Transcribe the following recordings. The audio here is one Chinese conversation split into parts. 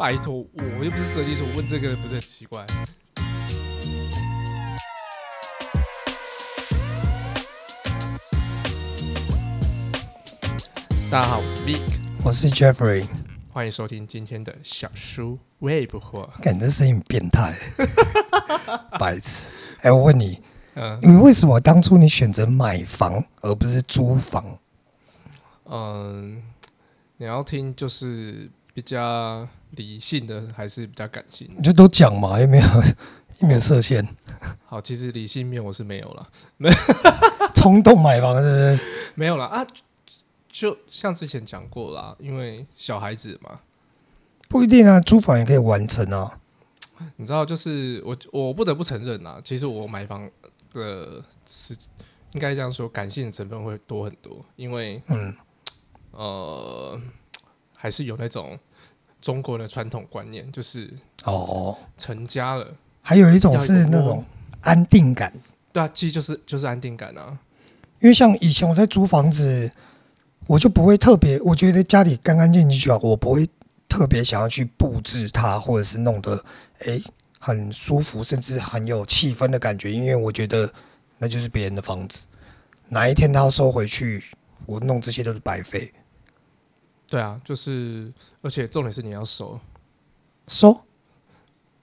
拜托，我又不是设计师，我问这个不是很奇怪？大家好，我是 Vic，我是 Jeffrey，欢迎收听今天的小书未卜货。感觉声音变态，白痴。哎，我问你，嗯，因为为什么当初你选择买房而不是租房？嗯，你要听就是比较理性的，还是比较感性的？你就都讲嘛，也没有？有没有设限？好，其实理性面我是没有了，没 冲动买房是不是？没有了啊。就像之前讲过啦，因为小孩子嘛，不一定啊，租房也可以完成啊。你知道，就是我我不得不承认啊，其实我买房的是应该这样说，感性的成分会多很多，因为嗯呃，还是有那种中国的传统观念，就是哦，成家了，还有一种是那种安定感，对啊，其实就是就是安定感啊，因为像以前我在租房子。我就不会特别，我觉得家里干干净净就好，我不会特别想要去布置它，或者是弄得诶很舒服，甚至很有气氛的感觉，因为我觉得那就是别人的房子，哪一天他要收回去，我弄这些都是白费。对啊，就是，而且重点是你要收。收？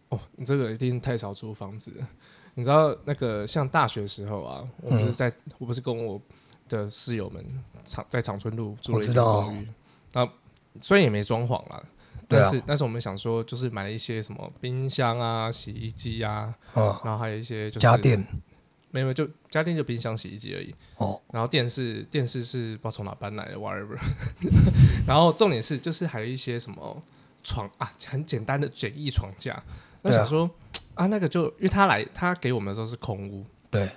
哦，你这个一定太少租房子了。你知道那个像大学时候啊，我不是在，嗯、我不是跟我。的室友们长在长春路住了一间公寓，那虽然也没装潢了，但是但是我们想说，就是买了一些什么冰箱啊、洗衣机啊，然后还有一些就是家电，没有就家电就冰箱、洗衣机而已。哦，然后电视电视是不知道从哪搬来的，whatever。然后重点是就是还有一些什么床啊，很简单的简易床架。那想说啊，那个就因为他来他给我们的时候是空屋，对。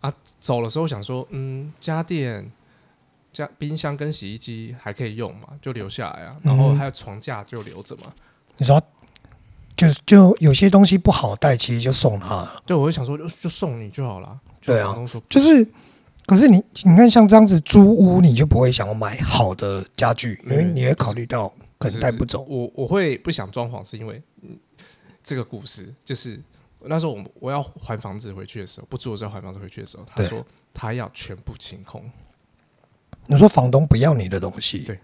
啊，走的时候想说，嗯，家电、家冰箱跟洗衣机还可以用嘛，就留下来啊。然后还有床架就留着嘛。嗯、你说，就就有些东西不好带，其实就送他了。对，我就想说，就就送你就好了。对啊，就是，可是你你看，像这样子租屋，你就不会想要买好的家具，因为你会考虑到可能带不走。我我会不想装潢，是因为、嗯、这个故事就是。那时候我我要还房子回去的时候，不租的时候还房子回去的时候，他说他要全部清空。你说房东不要你的东西？对。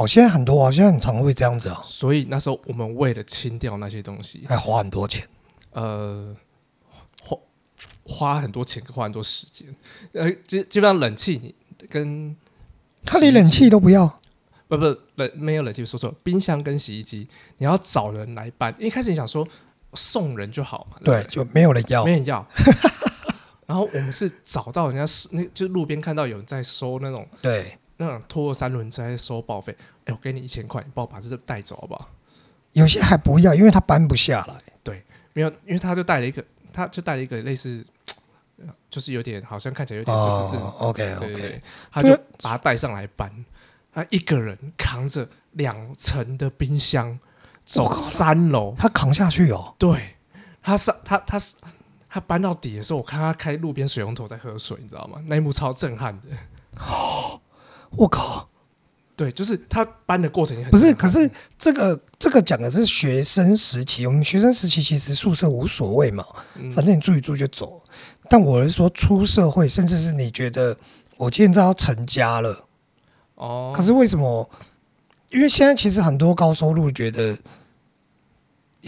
哦，现在很多啊，现在很常会这样子啊。所以那时候我们为了清掉那些东西，还花很多钱。呃，花花很多钱，花很多时间。呃，基基本上冷气你跟他连冷气都不要？不不冷没有冷气，说错，冰箱跟洗衣机你要找人来搬。一开始你想说。送人就好嘛，对，对，就没有人要，没人要。然后我们是找到人家是那，就路边看到有人在收那种，对，那种拖三轮车在收报废。哎，我给你一千块，你帮我把这个带走好不好？有些还不要，因为他搬不下来。对，没有，因为他就带了一个，他就带了一个类似，就是有点好像看起来有点就是这种。Oh, OK OK，对对他就把它带上来搬，他一个人扛着两层的冰箱。走三楼，他扛下去哦。对，他上他他是他搬到底的时候，我看他开路边水龙头在喝水，你知道吗？那一幕超震撼的。哦，我靠！对，就是他搬的过程也很不是。可是这个这个讲的是学生时期，我们学生时期其实宿舍无所谓嘛，反正你住一住就走。但我是说出社会，甚至是你觉得我现在要成家了哦，可是为什么？因为现在其实很多高收入觉得。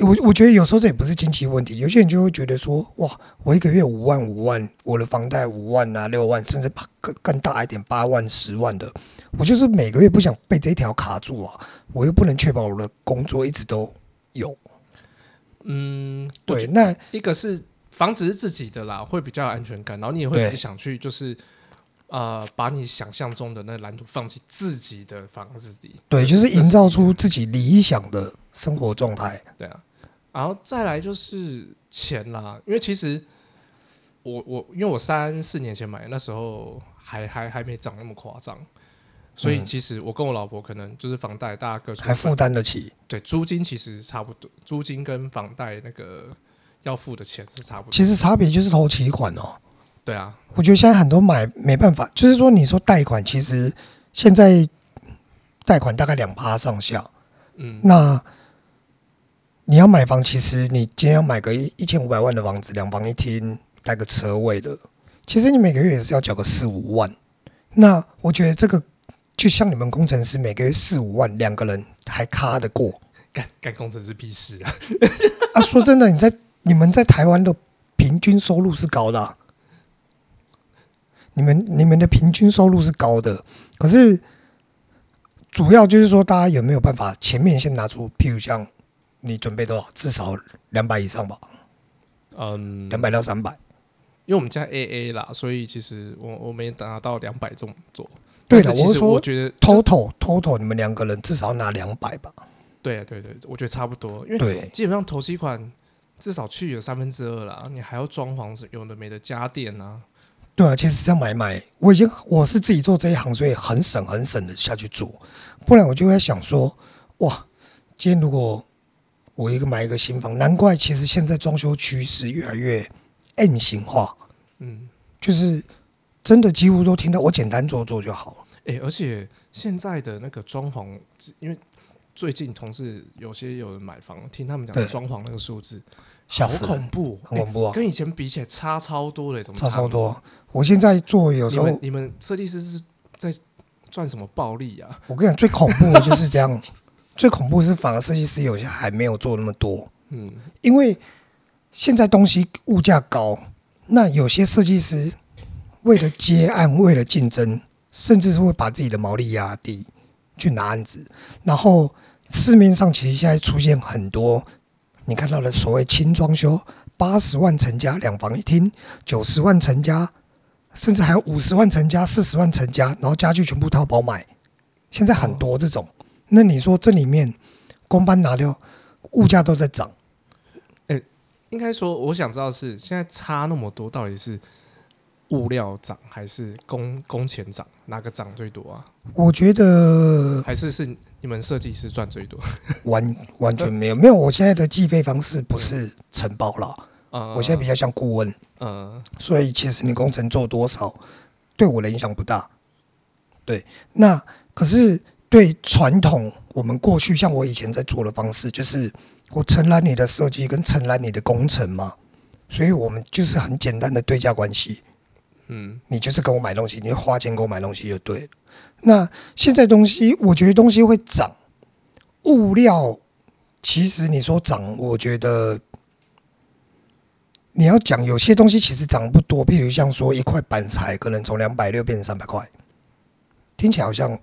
我我觉得有时候这也不是经济问题，有些人就会觉得说，哇，我一个月五万五万，我的房贷五万啊六万，甚至更更大一点八万十万的，我就是每个月不想被这一条卡住啊，我又不能确保我的工作一直都有。嗯，对，那一个是房子是自己的啦，会比较有安全感，然后你也会想去就是。呃，把你想象中的那蓝图放进自己的房子里，对，就是营造出自己理想的生活状态。对啊，然后再来就是钱啦，因为其实我我因为我三四年前买，那时候还还还没涨那么夸张，所以其实我跟我老婆可能就是房贷大家各还负担得起，对，租金其实差不多，租金跟房贷那个要付的钱是差不多，其实差别就是头期款哦。对啊，我觉得现在很多买没办法，就是说你说贷款，其实现在贷款大概两趴上下，嗯，那你要买房，其实你今天要买个一一千五百万的房子，两房一厅带个车位的，其实你每个月也是要缴个四五万。那我觉得这个就像你们工程师每个月四五万，两个人还卡得过？干干工程师屁事啊！啊，说真的，你在你们在台湾的平均收入是高的啊，你们你们的平均收入是高的，可是。主要就是说，大家有没有办法前面先拿出，譬如像你准备多少，至少两百以上吧？嗯，两百到三百。因为我们家 AA 啦，所以其实我我没达到两百这么多。对的，我是说，我觉得 total total 你们两个人至少拿两百吧？对啊，对对，我觉得差不多。因为基本上头期款至少去有三分之二啦，你还要装潢有的没的家电啊。对啊，其实这样买买，我已经我是自己做这一行，所以很省很省的下去做。不然我就会想说，哇，今天如果我一个买一个新房，难怪其实现在装修趋势越来越 M 型化。嗯，就是真的几乎都听到我简单做做就好了。哎、欸，而且现在的那个装潢，因为最近同事有些有人买房，听他们讲装潢那个数字。好恐怖，很恐怖啊！跟以前比起来差超多的，怎么差，差超多？我现在做有时候，你们设计师是在赚什么暴利啊？我跟你讲，最恐怖的就是这样，最恐怖的是反而设计师有些还没有做那么多。嗯，因为现在东西物价高，那有些设计师为了接案，为了竞争，甚至是会把自己的毛利压低去拿案子。然后市面上其实现在出现很多。你看到的所谓轻装修，八十万成家两房一厅，九十万成家，甚至还有五十万成家、四十万成家，然后家具全部淘宝买，现在很多这种。那你说这里面工班拿掉，物价都在涨。哎、欸，应该说，我想知道是现在差那么多，到底是物料涨还是工工钱涨？哪个涨最多啊？我觉得还是是。你们设计师赚最多？完完全没有没有，我现在的计费方式不是承包了，嗯、我现在比较像顾问，嗯，所以其实你工程做多少，对我的影响不大。对，那可是对传统我们过去像我以前在做的方式，就是我承揽你的设计跟承揽你的工程嘛，所以我们就是很简单的对价关系。嗯，你就是跟我买东西，你就花钱给我买东西就对了。那现在东西，我觉得东西会涨，物料其实你说涨，我觉得你要讲有些东西其实涨不多，譬如像说一块板材可能从两百六变成三百块，听起来好像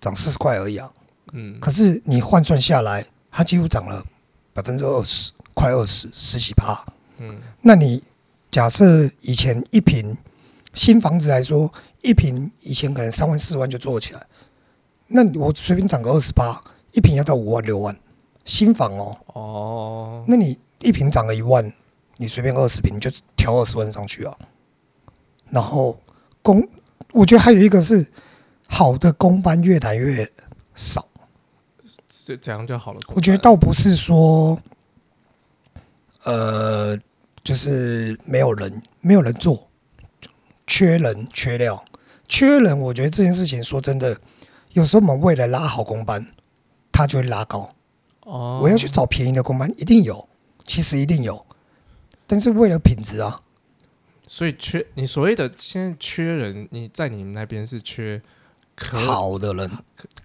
涨四十块而已啊。嗯，可是你换算下来，它几乎涨了百分之二十，快二十，十几趴。嗯，那你假设以前一坪新房子来说。一平以前可能三万四万就做起来，那我随便涨个二十八，一平要到五万六万，新房哦。哦，那你一平涨个一万，你随便二十平就调二十万上去啊。然后公，我觉得还有一个是好的公班越来越少。这怎样就好了？我觉得倒不是说，呃，就是没有人，没有人做，缺人缺料。缺人，我觉得这件事情说真的，有时候我们为了拉好工班，他就会拉高。哦，我要去找便宜的工班，一定有，其实一定有，但是为了品质啊。所以缺你所谓的现在缺人，你在你们那边是缺好的人，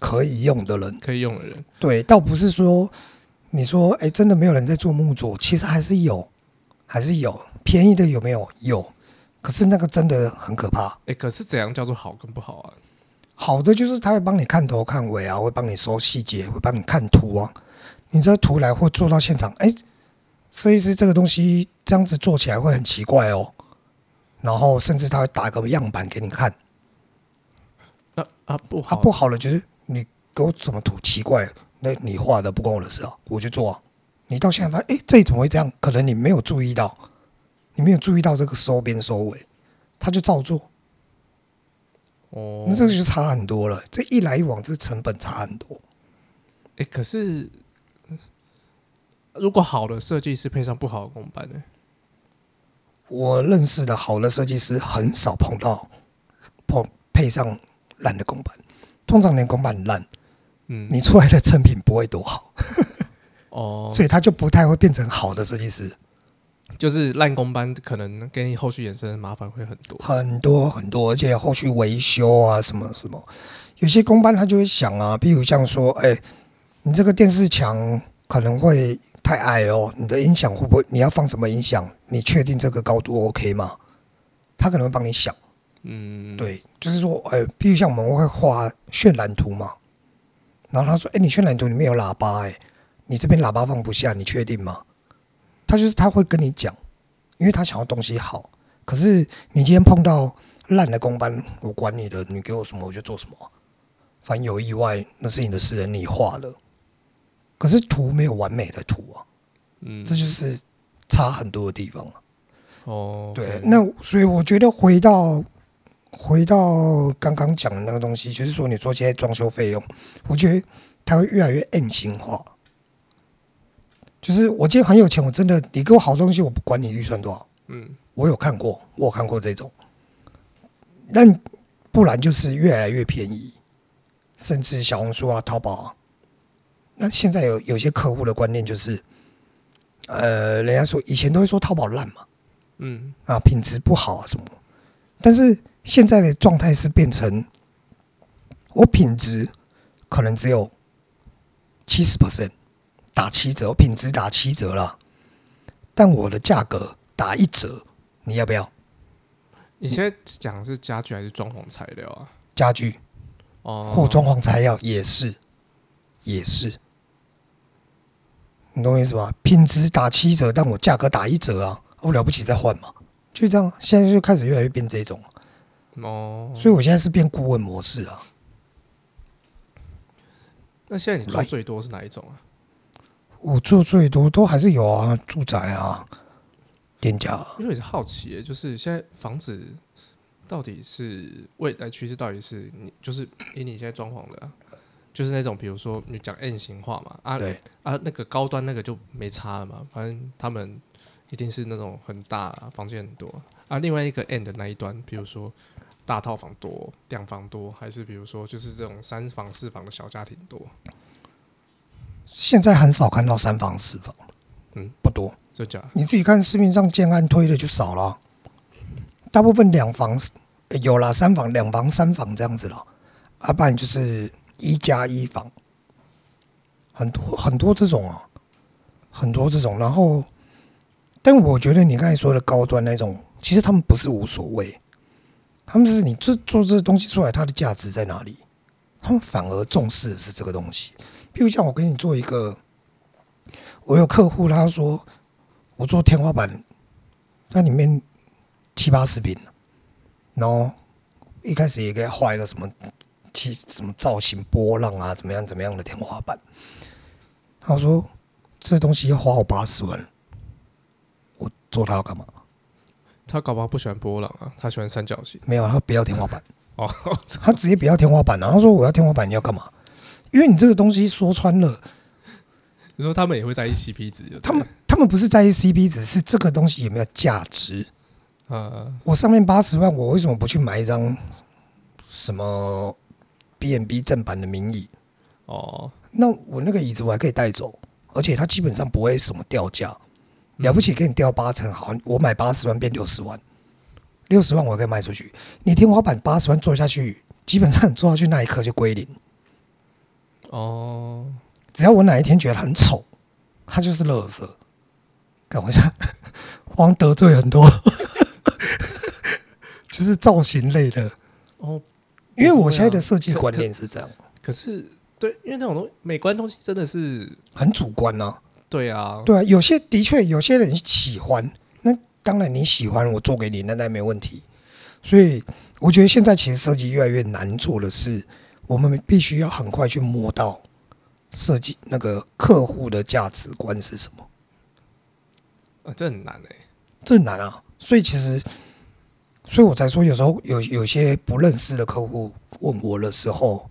可以用的人，可以用的人。对，倒不是说你说哎，真的没有人在做木作，其实还是有，还是有便宜的，有没有？有。可是那个真的很可怕。哎、欸，可是怎样叫做好跟不好啊？好的就是他会帮你看头看尾啊，会帮你收细节，会帮你看图啊。你这图来或做到现场，哎、欸，设计师这个东西这样子做起来会很奇怪哦。然后甚至他会打个样板给你看。啊啊不好，啊不好了，就是你给我怎么图奇怪，那你画的不关我的事啊，我就做啊。你到现在发现，哎、欸，这里怎么会这样？可能你没有注意到。你没有注意到这个收边收尾，他就照做。哦，那这个就差很多了。这一来一往，这成本差很多。哎、欸，可是如果好的设计师配上不好的工班呢？我认识的好的设计师很少碰到碰配上烂的工班，通常连工班烂，嗯，你出来的成品不会多好。哦，所以他就不太会变成好的设计师。就是烂工班可能给你后续衍生的麻烦会很多很多很多，而且后续维修啊什么什么，有些工班他就会想啊，比如像说，哎、你这个电视墙可能会太矮哦，你的音响会不会？你要放什么音响？你确定这个高度 OK 吗？他可能会帮你想，嗯，对，就是说，哎、欸，比如像我们会画渲染图嘛，然后他说，哎、你渲染图里面有喇叭、欸，哎，你这边喇叭放不下，你确定吗？他就是他会跟你讲，因为他想要东西好。可是你今天碰到烂的工班，我管你的，你给我什么我就做什么。反正有意外，那是你的私人，你画了。可是图没有完美的图啊，嗯，这就是差很多的地方啊。哦，对，那所以我觉得回到回到刚刚讲的那个东西，就是说你说现在装修费用，我觉得它会越来越硬性化。就是我今天很有钱，我真的你给我好东西，我不管你预算多少。嗯，我有看过，我有看过这种。那不然就是越来越便宜，甚至小红书啊、淘宝啊。那现在有有些客户的观念就是，呃，人家说以前都会说淘宝烂嘛，嗯啊，品质不好啊什么。但是现在的状态是变成，我品质可能只有七十 percent。打七折，品质打七折了，但我的价格打一折，你要不要？你现在讲的是家具还是装潢材料啊？家具哦，或装潢材料也是，也是，你懂我意思吧？品质打七折，但我价格打一折啊，我了不起再换嘛，就这样。现在就开始越来越变这种哦，所以我现在是变顾问模式啊。那现在你做最多是哪一种啊？我住最多都还是有啊，住宅啊，店家啊。因为是好奇，就是现在房子到底是未来趋势，到底是你就是以你现在装潢的，就是那种比如说你讲 N 型化嘛，啊对啊，那个高端那个就没差了嘛，反正他们一定是那种很大房间很多啊。另外一个 N 的那一端，比如说大套房多、两房多，还是比如说就是这种三房四房的小家庭多。现在很少看到三房四房，嗯，不多。这假？你自己看市面上建安推的就少了，大部分两房有了三房、两房、三房这样子了，啊，不然就是一加一房，很多很多这种啊，很多这种。然后，但我觉得你刚才说的高端那种，其实他们不是无所谓，他们就是你这做这东西出来，它的价值在哪里？他们反而重视的是这个东西。比如像我给你做一个，我有客户他说我做天花板，那里面七八十平，然后一开始也给他画一个什么七什么造型波浪啊，怎么样怎么样的天花板。他说这东西要花我八十万，我做它要干嘛？他搞不好不喜欢波浪啊，他喜欢三角形。没有，他不要天花板哦，他直接不要天花板，然后他说我要天花板，你要干嘛？因为你这个东西说穿了，你说他们也会在意 CP 值，他们他们不是在意 CP 值，是这个东西有没有价值。呃，我上面八十万，我为什么不去买一张什么 B&B 正版的名椅？哦，那我那个椅子我还可以带走，而且它基本上不会什么掉价，了不起给你掉八成，好，我买八十万变六十万，六十万我可以卖出去。你天花板八十万做下去，基本上做下去那一刻就归零。哦，只要我哪一天觉得很丑，它就是垃圾。看我一下，我得罪很多，就是造型类的哦。因为我现在的设计观念是这样。可，可是，对，因为那种东西美观东西真的是很主观呢、啊。对啊，对啊，有些的确有些人喜欢，那当然你喜欢，我做给你，那那没问题。所以我觉得现在其实设计越来越难做的是。我们必须要很快去摸到设计那个客户的价值观是什么？啊，这很难哎，这很难啊！所以其实，所以我才说，有时候有有些不认识的客户问我的时候，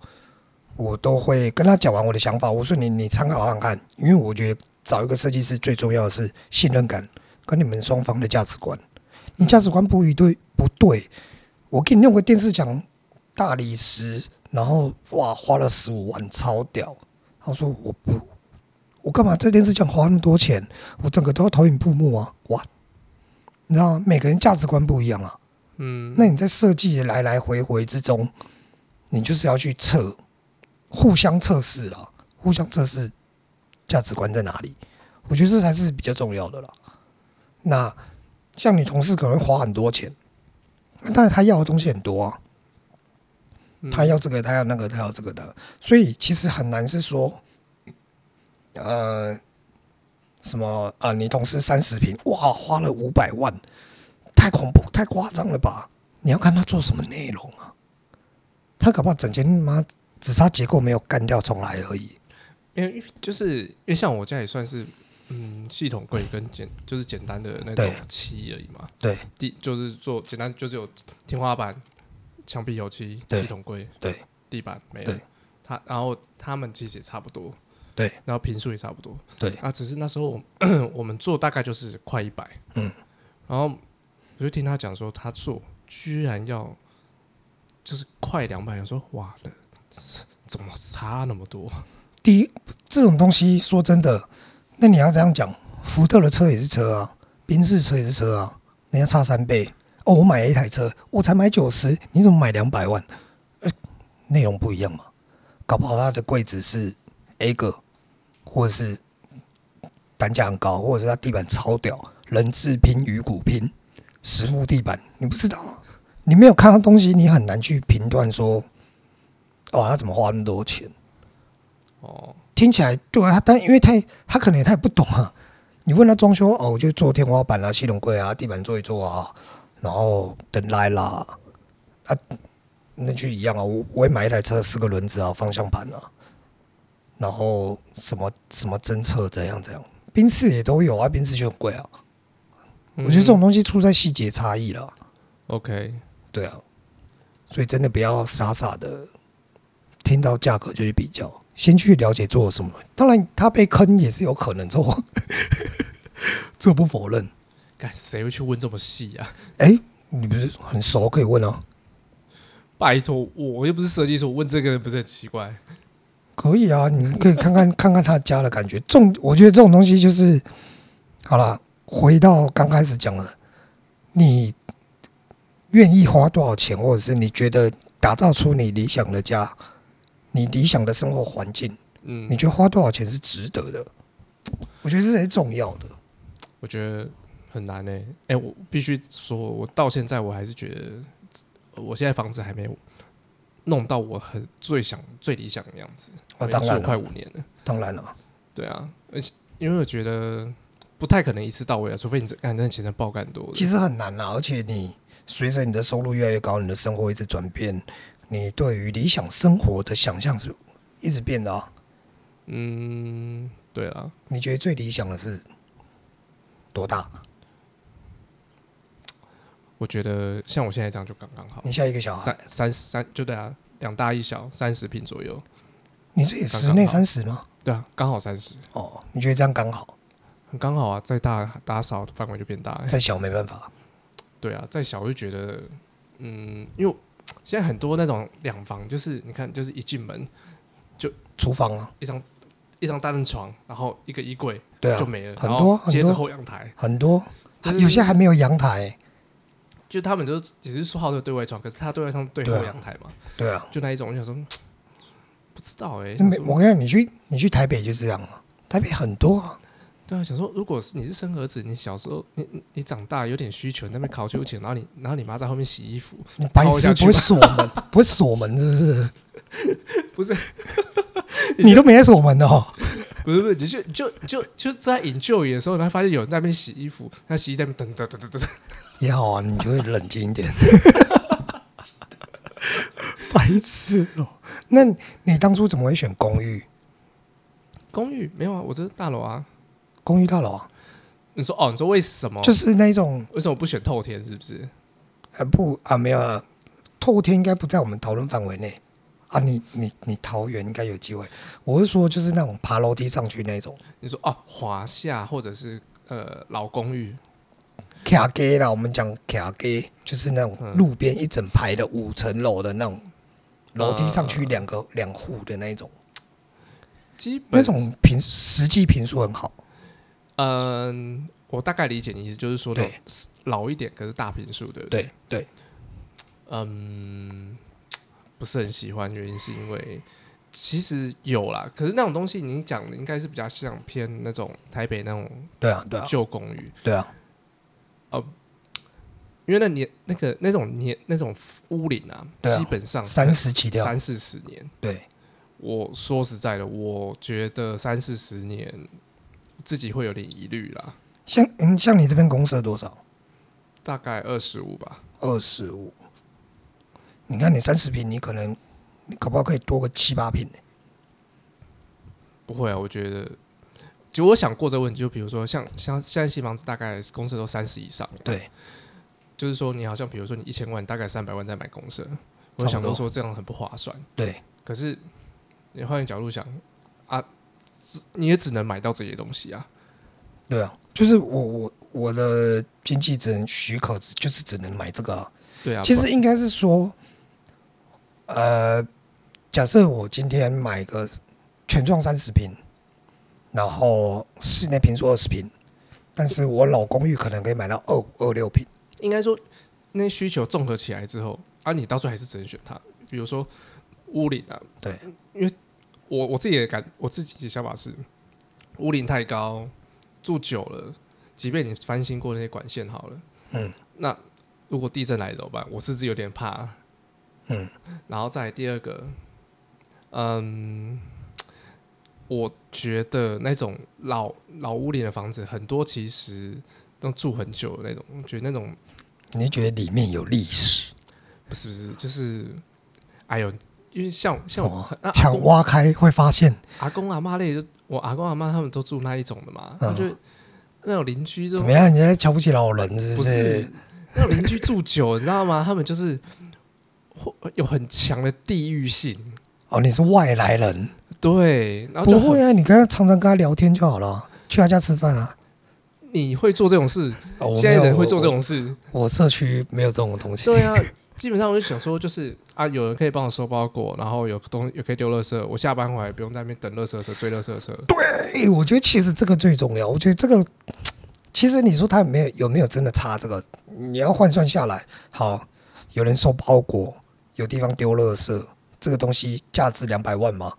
我都会跟他讲完我的想法。我说你你参考看看，因为我觉得找一个设计师最重要的是信任感跟你们双方的价值观。你价值观不一对不对，我给你弄个电视墙大理石。然后哇，花了十五万，超屌！他说我不，我干嘛这电视墙花那么多钱？我整个都要投影布幕啊！哇，你知道吗？每个人价值观不一样啊。嗯，那你在设计来来回回之中，你就是要去测，互相测试了，互相测试价值观在哪里？我觉得这才是比较重要的了。那像你同事可能会花很多钱，但是他要的东西很多啊。他要这个，他要那个，他要这个的，所以其实很难是说，呃，什么啊、呃？你同事三十平，哇，花了五百万，太恐怖，太夸张了吧？你要看他做什么内容啊？他搞不好整间妈只差结构没有干掉重来而已。因为就是因为像我家也算是嗯系统柜跟简就是简单的那种漆而已嘛。对，第就是做简单，就是有天花板。墙壁油漆、系统柜、对地板没了，他然后他们其实也差不多，对，然后平数也差不多，对啊，只是那时候我 我们做大概就是快一百，嗯，然后我就听他讲说他做居然要就是快两百，我说哇的，怎么差那么多？第一，这种东西说真的，那你要这样讲，福特的车也是车啊，宾士车也是车啊，人家差三倍。哦，我买了一台车，我才买九十，你怎么买两百万？呃，内容不一样嘛，搞不好他的柜子是 A 个，或者是单价很高，或者是他地板超屌，人字拼、鱼骨拼、实木地板，你不知道啊，你没有看到东西，你很难去评断说，哦，他怎么花那么多钱？哦，听起来对啊，但因为他他可能也他也不懂啊，你问他装修，哦，我就做天花板啊、系统柜啊、地板做一做啊。然后等来啦，啊，那就一样啊。我我也买一台车，四个轮子啊，方向盘啊，然后什么什么侦测怎样怎样，宾士也都有啊，宾士就很贵啊。我觉得这种东西出在细节差异了。OK，对啊，所以真的不要傻傻的听到价格就去比较，先去了解做了什么。当然，他被坑也是有可能做，这 不否认。干，谁会去问这么细啊？哎、欸，你不是很熟，可以问哦。拜托，我又不是设计师，我问这个不是很奇怪？可以啊，你可以看看看看他家的感觉。这种我觉得这种东西就是，好了，回到刚开始讲了，你愿意花多少钱，或者是你觉得打造出你理想的家，你理想的生活环境，嗯，你觉得花多少钱是值得的？我觉得这是很重要的。我觉得。很难呢、欸，哎、欸，我必须说，我到现在我还是觉得，我现在房子还没弄到我很最想、最理想的样子。啊，当然了，快五年了，当然了，对啊，而且因为我觉得不太可能一次到位啊，除非你这干那钱的爆干多。其实很难啊，而且你随着你的收入越来越高，你的生活一直转变，你对于理想生活的想象是一直变的啊。嗯，对啊，你觉得最理想的是多大？我觉得像我现在这样就刚刚好。你下一个小孩三三三就对啊，两大一小，三十平左右。你这也室内三十吗？对啊，刚好三十。哦，你觉得这样刚好？很刚好啊，再大打扫的范围就变大，再小没办法。对啊，再小我就觉得，嗯，因为现在很多那种两房，就是你看，就是一进门就厨房啊，一张一张单人床，然后一个衣柜，对啊，就没了。很多，接着后阳台，很多，有些还没有阳台。就他们都只是说好的对外窗，可是他对外窗对后阳台嘛，对啊，就那一种，我想说不知道哎、欸。我跟你讲，你去你去台北就这样了，台北很多啊。对啊，想说如果是你是生儿子，你小时候你你长大有点需求，那边考秋千，然后你然后你妈在后面洗衣服，你白痴不会锁门，不会锁门是不是？不是，你都没在锁门哦。不是不是，你就就就就在 enjoy 的时候，然后发现有人在那边洗衣服，他洗衣在那边等等等等等。也好啊，你就会冷静一点。白痴哦！那你当初怎么会选公寓？公寓没有啊，我这是大楼啊。公寓大楼啊？你说哦？你说为什么？就是那种为什么不选透天？是不是？啊不啊，没有啊，透天应该不在我们讨论范围内。啊，你你你桃园应该有机会。我是说，就是那种爬楼梯上去那种。你说哦，华夏或者是呃老公寓，卡街啦，我们讲卡街，就是那种路边一整排的五层楼的那种楼梯上去两个两户的那种。基本那种平实际平数很好。嗯，我大概理解你意思，就是说对老一点，可是大平数的。对对，嗯，不是很喜欢，原因是因为其实有啦，可是那种东西你讲的应该是比较像偏那种台北那种对啊对啊旧公寓，对啊，哦，因为那年那个那种年那种屋龄啊，对啊基本上三十起跳，三四十年。对，我说实在的，我觉得三四十年自己会有点疑虑啦。像嗯，像你这边公设多少？大概二十五吧。二十五。你看你三十平，你可能你可不可以多个七八平呢？不会啊，我觉得，就我想过这个问题，就比如说像像现在新房子，大概公设都三十以上。对，就是说你好像比如说你一千万，大概三百万在买公设，我想过说这样很不划算。对，可是你换个角度想啊，你也只能买到这些东西啊。对啊，就是我我我的经济只能许可，就是只能买这个啊。对啊，其实应该是说，呃，假设我今天买个全幢三十坪，然后室内平数二十平，但是我老公寓可能可以买到二五二六平。应该说，那需求综合起来之后，啊，你到最后还是只能选它。比如说屋顶啊，对，因为我我自己的感，我自己的想法是，屋顶太高。住久了，即便你翻新过那些管线好了，嗯，那如果地震来怎么办？我甚至有点怕，嗯，然后再来第二个，嗯，我觉得那种老老屋里的房子，很多其实都住很久的那种，我觉得那种，你觉得里面有历史？不是不是，就是，哎呦，因为像像我墙挖开会发现阿公阿妈类就。我阿公阿妈他们都住那一种的嘛，就那种邻居怎么样？你在瞧不起老人是不是？不是那种邻居住久，你知道吗？他们就是有很强的地域性。哦，你是外来人？对，然后就不会啊，你跟他常常跟他聊天就好了，去他家吃饭啊。你会做这种事？哦、现在人会做这种事？我，我社区没有这种东西。对啊。基本上我就想说，就是啊，有人可以帮我收包裹，然后有东也可以丢垃圾，我下班回来不用在那边等垃圾车追垃圾车。对，我觉得其实这个最重要。我觉得这个其实你说他有没有有没有真的差这个？你要换算下来，好，有人收包裹，有地方丢垃圾，这个东西价值两百万吗？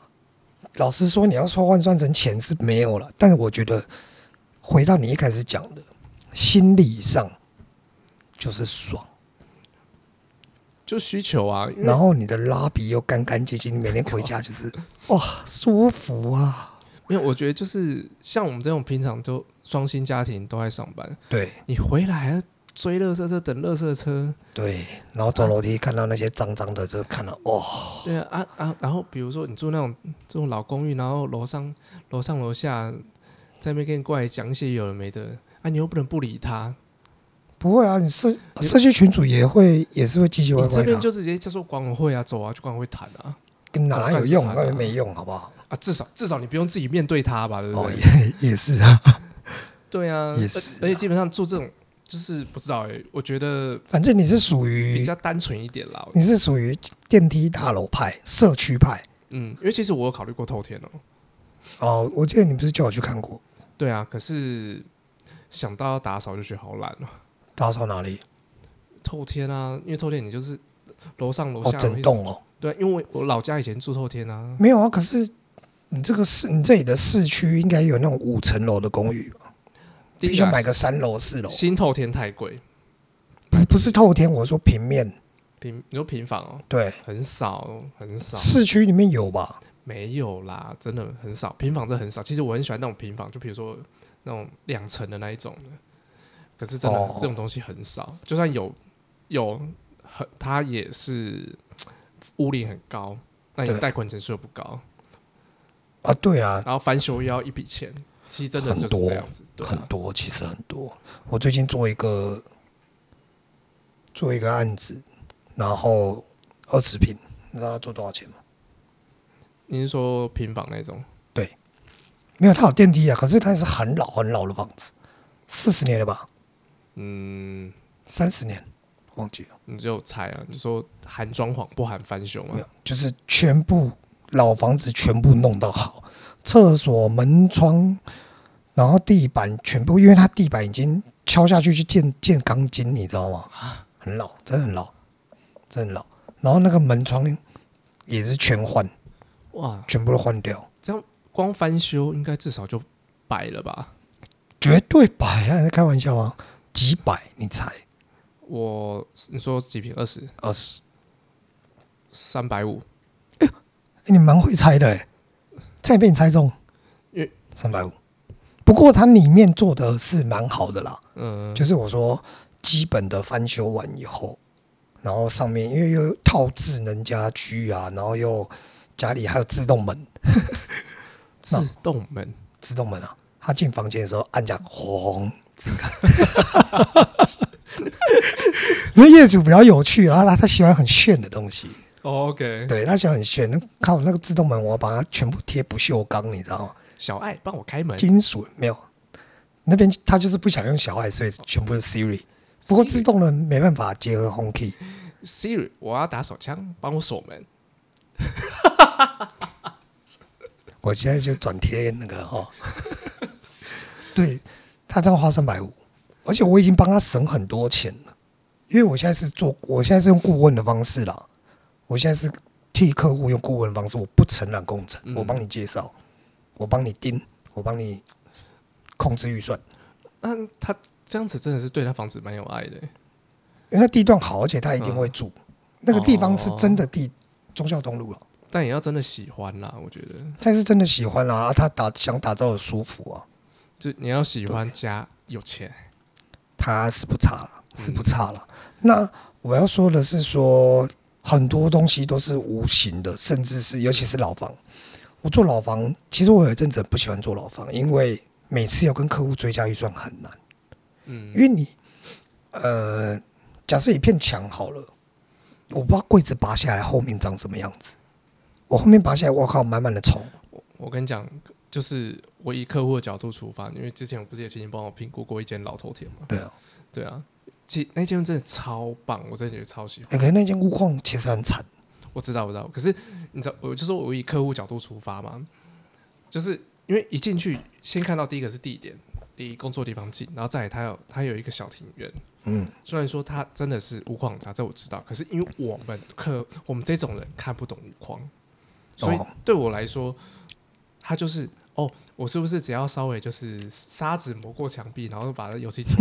老实说，你要说换算成钱是没有了。但是我觉得回到你一开始讲的，心理上就是爽。就需求啊，然后你的拉比又干干净净，你每天回家就是 哇舒服啊。没有，我觉得就是像我们这种平常都双薪家庭都在上班，对，你回来追垃圾车，等垃圾车，对，然后走楼梯看到那些脏脏的，就看到哇。对啊啊啊！然后比如说你住那种这种老公寓，然后楼上楼上楼下在那边跟你过来讲一些有的没的，啊，你又不能不理他。不会啊，你社社区群主也会也是会唧唧歪歪的。这边就直接叫做管委会啊，走啊，去管委会谈啊，跟哪有用？根本没用，好不好？啊，至少至少你不用自己面对他吧，对不对？哦，也也是啊。对啊，也是。而且基本上住这种，就是不知道哎，我觉得反正你是属于比较单纯一点啦。你是属于电梯大楼派、社区派。嗯，因为其实我有考虑过透天哦。哦，我记得你不是叫我去看过？对啊，可是想到要打扫就觉得好懒哦。打扫哪里？透天啊，因为透天你就是楼上楼下整栋哦。对，因为我老家以前住透天啊。没有啊，可是你这个市，你这里的市区应该有那种五层楼的公寓吧？必须买个三楼四楼。新透天太贵。不不是透天，我说平面平，你说平房哦？对，很少很少。市区里面有吧？没有啦，真的很少。平房真的很少。其实我很喜欢那种平房，就比如说那种两层的那一种的。可是真的，这种东西很少。哦、就算有，有很，它也是屋龄很高，那你贷款成数又不高啊。对啊，然后翻修又要一笔钱，其实真的就是这样子，很多，很多，其实很多。我最近做一个做一个案子，然后二十平，你知道他做多少钱吗？你是说平房那种？对，没有，它有电梯啊，可是它是很老很老的房子，四十年了吧。嗯，三十年，忘记了。你就猜啊？你说含装潢不含翻修吗？没有，就是全部老房子全部弄到好，厕所门窗，然后地板全部，因为它地板已经敲下去去建建钢筋，你知道吗？很老，真的很老，真的很老。然后那个门窗也是全换，哇，全部都换掉。这样光翻修应该至少就百了吧？绝对百啊！你在开玩笑吗？几百？你猜？我你说几平？二十？二十？三百五？哎，你蛮会猜的哎，再被你猜中，三百五。不过它里面做的是蛮好的啦，嗯，就是我说基本的翻修完以后，然后上面因为又套智能家居啊，然后又家里还有自动门，自动门，自动门啊，他进房间的时候按下轰，自己看。那业主比较有趣啊，他他喜欢很炫的东西。Oh, OK，对他喜欢很炫，那靠那个自动门，我把它全部贴不锈钢，你知道吗？小爱帮我开门，金属没有，那边他就是不想用小爱，所以全部是 Siri。不过自动门没办法结合 Home Key。Siri，我要打手枪，帮我锁门。我现在就转贴那个哈，对他这样花三百五，而且我已经帮他省很多钱了，因为我现在是做，我现在是用顾问的方式啦。我现在是替客户用顾问的方式，我不承揽工程，我帮你介绍，我帮你盯，我帮你控制预算。那他这样子真的是对他房子蛮有爱的，因为他地段好，而且他一定会住。那个地方是真的地忠孝东路了，但也要真的喜欢啦，我觉得。他是真的喜欢啦，他打想打造的舒服啊，就你要喜欢加有钱，他是不差了，是不差了。那我要说的是说。很多东西都是无形的，甚至是尤其是老房。我做老房，其实我有一阵子不喜欢做老房，因为每次要跟客户追加预算很难。嗯，因为你，呃，假设一片墙好了，我不知道柜子拔下来后面长什么样子。我后面拔下来，我靠，满满的虫。我我跟你讲，就是我以客户的角度出发，因为之前我不是也请你帮我评估过一间老头田吗？对啊，对啊。其那间真的超棒，我真的觉得超喜欢。哎、欸，可是那间屋况其实很惨。我知道，我知道。可是你知道，我就是我以客户角度出发嘛，就是因为一进去先看到第一个是地点，离工作地方近，然后再来它有它有一个小庭院。嗯，虽然说它真的是屋况很差，这我知道。可是因为我们客我们这种人看不懂屋况，所以对我来说，它就是。哦，我是不是只要稍微就是沙子磨过墙壁，然后把它油漆漆？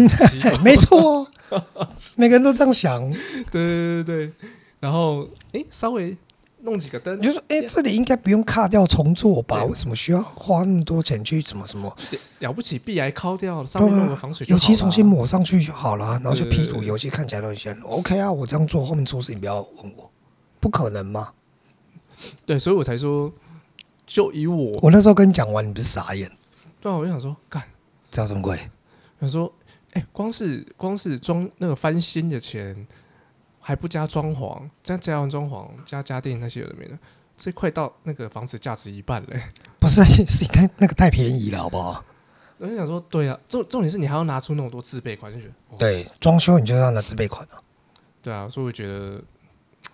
没错，每个人都这样想。对对对对，然后哎、欸，稍微弄几个灯，你就说哎、欸，这里应该不用卡掉重做吧？为什么需要花那么多钱去怎么什么？了不起，壁癌敲掉，上面弄个防水，油漆重新抹上去就好了，然后就 P 图，油漆看起来都很香。OK 啊，我这样做，后面出事你不要问我，不可能吗？对，所以我才说。就以我，我那时候跟你讲完，你不是傻眼？对啊，我就想说，干，这样这么贵？想说，哎、欸，光是光是装那个翻新的钱，还不加装潢，再加完装潢加家电那些有的没的，这快到那个房子价值一半嘞。不是，是你太那个太便宜了，好不好？我就想说，对啊，重重点是你还要拿出那么多自备款，就觉得、哦、对，装修你就要拿自备款啊。对啊，所以我觉得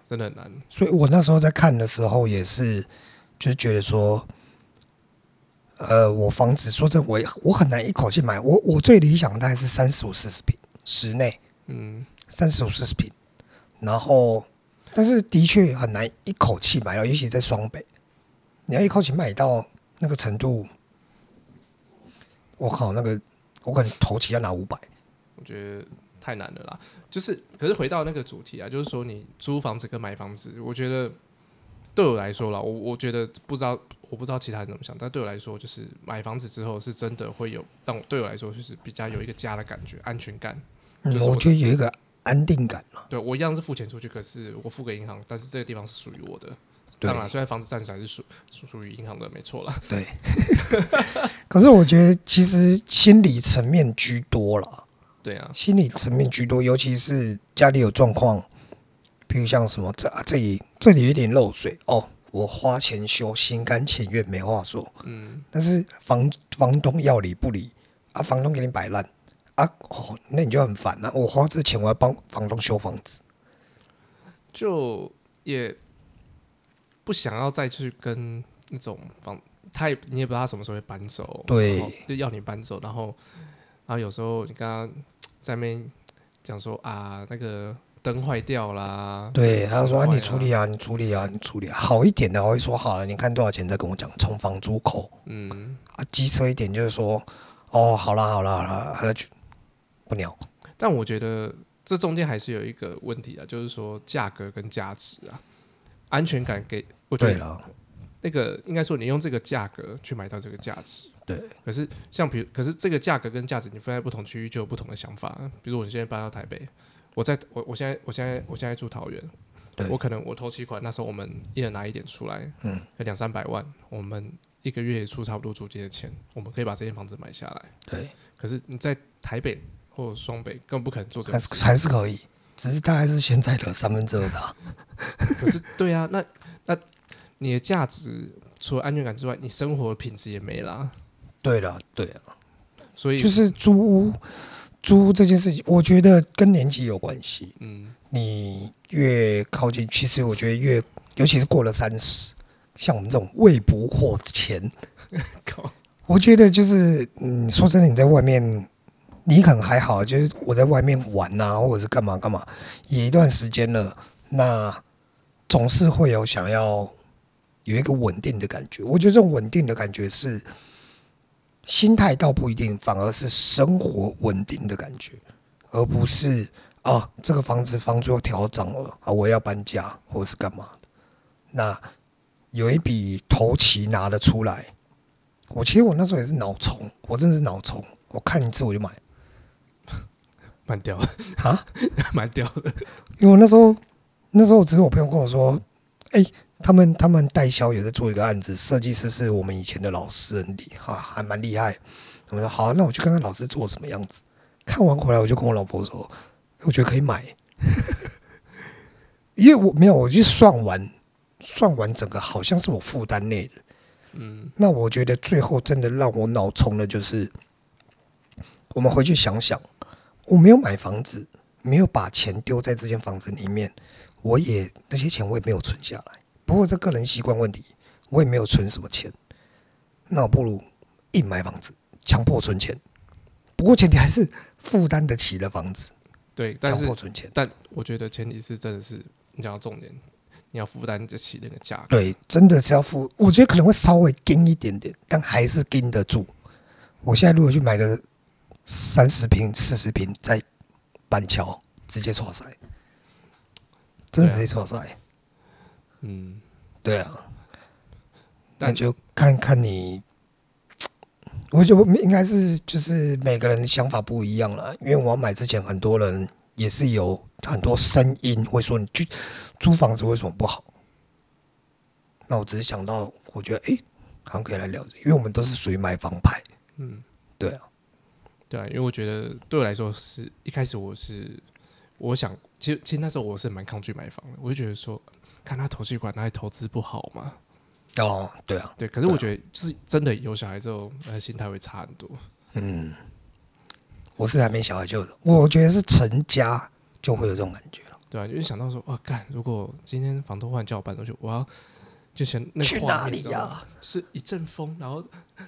真的很难。所以我那时候在看的时候也是。就是觉得说，呃，我房子说真，我我很难一口气买。我我最理想的大概是三十五四十平室内，嗯，三十五四十平。然后，但是的确很难一口气买到，尤其在双北，你要一口气买到那个程度，我靠，那个我可能头期要拿五百，我觉得太难了啦。就是，可是回到那个主题啊，就是说你租房子跟买房子，我觉得。对我来说啦，我我觉得不知道，我不知道其他人怎么想，但对我来说，就是买房子之后是真的会有让我对我来说就是比较有一个家的感觉，安全感。嗯，我觉得有一个安定感嘛。对，我一样是付钱出去，可是我付给银行，但是这个地方是属于我的。当然，虽然房子暂时还是属属属于银行的，没错啦。对。可是我觉得其实心理层面居多了。对啊，心理层面居多，尤其是家里有状况。比如像什么这这里这里有点漏水哦，我花钱修，心甘情愿，没话说。嗯，但是房房东要理不理啊，房东给你摆烂啊，哦，那你就很烦了，啊。我花这钱，我要帮房东修房子，就也不想要再去跟那种房他也你也不知道他什么时候会搬走，对，就要你搬走，然后然后有时候你刚刚在那边讲说啊，那个灯坏掉啦，对，他就说啊，你处理啊，你处理啊，你处理啊，好一点的我会说好了，你看多少钱再跟我讲，从房租扣，嗯，啊，机车一点就是说，哦，好啦好啦好了，那就不鸟。但我觉得这中间还是有一个问题啊，就是说价格跟价值啊，安全感给我觉得那个应该说你用这个价格去买到这个价值，对。可是像比如，可是这个价格跟价值你分在不同区域就有不同的想法。比如我现在搬到台北，我在我我现在我现在我现在住桃园，我可能我投期款那时候我们一人拿一点出来，嗯，两三百万，我们一个月出差不多租金的钱，我们可以把这间房子买下来，对。可是你在台北。或者双北更不可能做这个，还是还是可以，只是大概是现在的三分之二的、啊。可是对啊，那那你的价值除了安全感之外，你生活的品质也没了。对了，对啊，所以就是租屋租这件事情，我觉得跟年纪有关系。嗯，你越靠近，其实我觉得越，尤其是过了三十，像我们这种未不惑之前，靠，我觉得就是嗯，说真的，你在外面。你可能还好，就是我在外面玩啊，或者是干嘛干嘛，也一段时间了，那总是会有想要有一个稳定的感觉。我觉得这种稳定的感觉是心态倒不一定，反而是生活稳定的感觉，而不是啊这个房子房租又调涨了啊，我要搬家或者是干嘛的。那有一笔头期拿得出来，我其实我那时候也是脑虫，我真的是脑虫，我看一次我就买。蛮屌的啊，蛮屌的。因为我那时候，那时候只是我朋友跟我说，哎、欸，他们他们代销也在做一个案子，设计师是我们以前的老师，很厉害，还蛮厉害。我说好，那我去看看老师做什么样子。看完回来，我就跟我老婆说，我觉得可以买，因为我没有，我就算完，算完整个好像是我负担内的。嗯，那我觉得最后真的让我脑冲的就是，我们回去想想。我没有买房子，没有把钱丢在这间房子里面，我也那些钱我也没有存下来。不过这个人习惯问题，我也没有存什么钱。那我不如硬买房子，强迫存钱。不过前提还是负担得起的房子。对，强迫存钱。但我觉得前提是真的是你讲到重点，你要负担得起那个价格。对，真的是要付。我觉得可能会稍微盯一点点，但还是盯得住。我现在如果去买个。三十平、四十平在板桥直接错塞，真的可以错塞。嗯，对啊，那就看看你，我觉得应该是就是每个人的想法不一样了。因为我要买之前，很多人也是有很多声音会说你去租房子为什么不好？那我只是想到，我觉得哎、欸，好像可以来聊，因为我们都是属于买房派。嗯，对啊。对啊，因为我觉得对我来说是一开始我是我想，其实其实那时候我是蛮抗拒买房的，我就觉得说，看他头期款拿来投资不好嘛。哦，对啊，对。可是我觉得就是真的有小孩之后，呃，心态会差很多。嗯，我是还没小孩就，我觉得是成家就会有这种感觉了。对啊，就是想到说，哇，干，如果今天房东忽然叫我搬出去，我要。就想那去哪里呀、啊？是一阵风，然后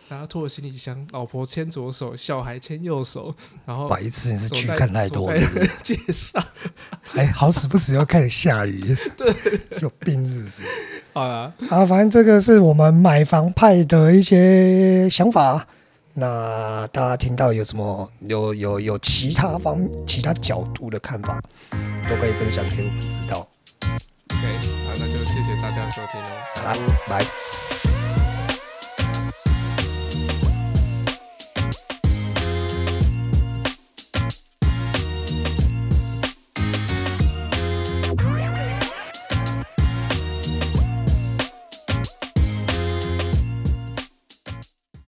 然后拖着行李箱，老婆牵左手，小孩牵右手，然后白痴，你是剧看太多了。介绍，哎，好死不死又开始下雨，对，有病是不是？好啦，好，反正这个是我们买房派的一些想法。那大家听到有什么有有有其他方其他角度的看法，都可以分享给我们知道。OK，谢谢大家收听哦，拜，拜。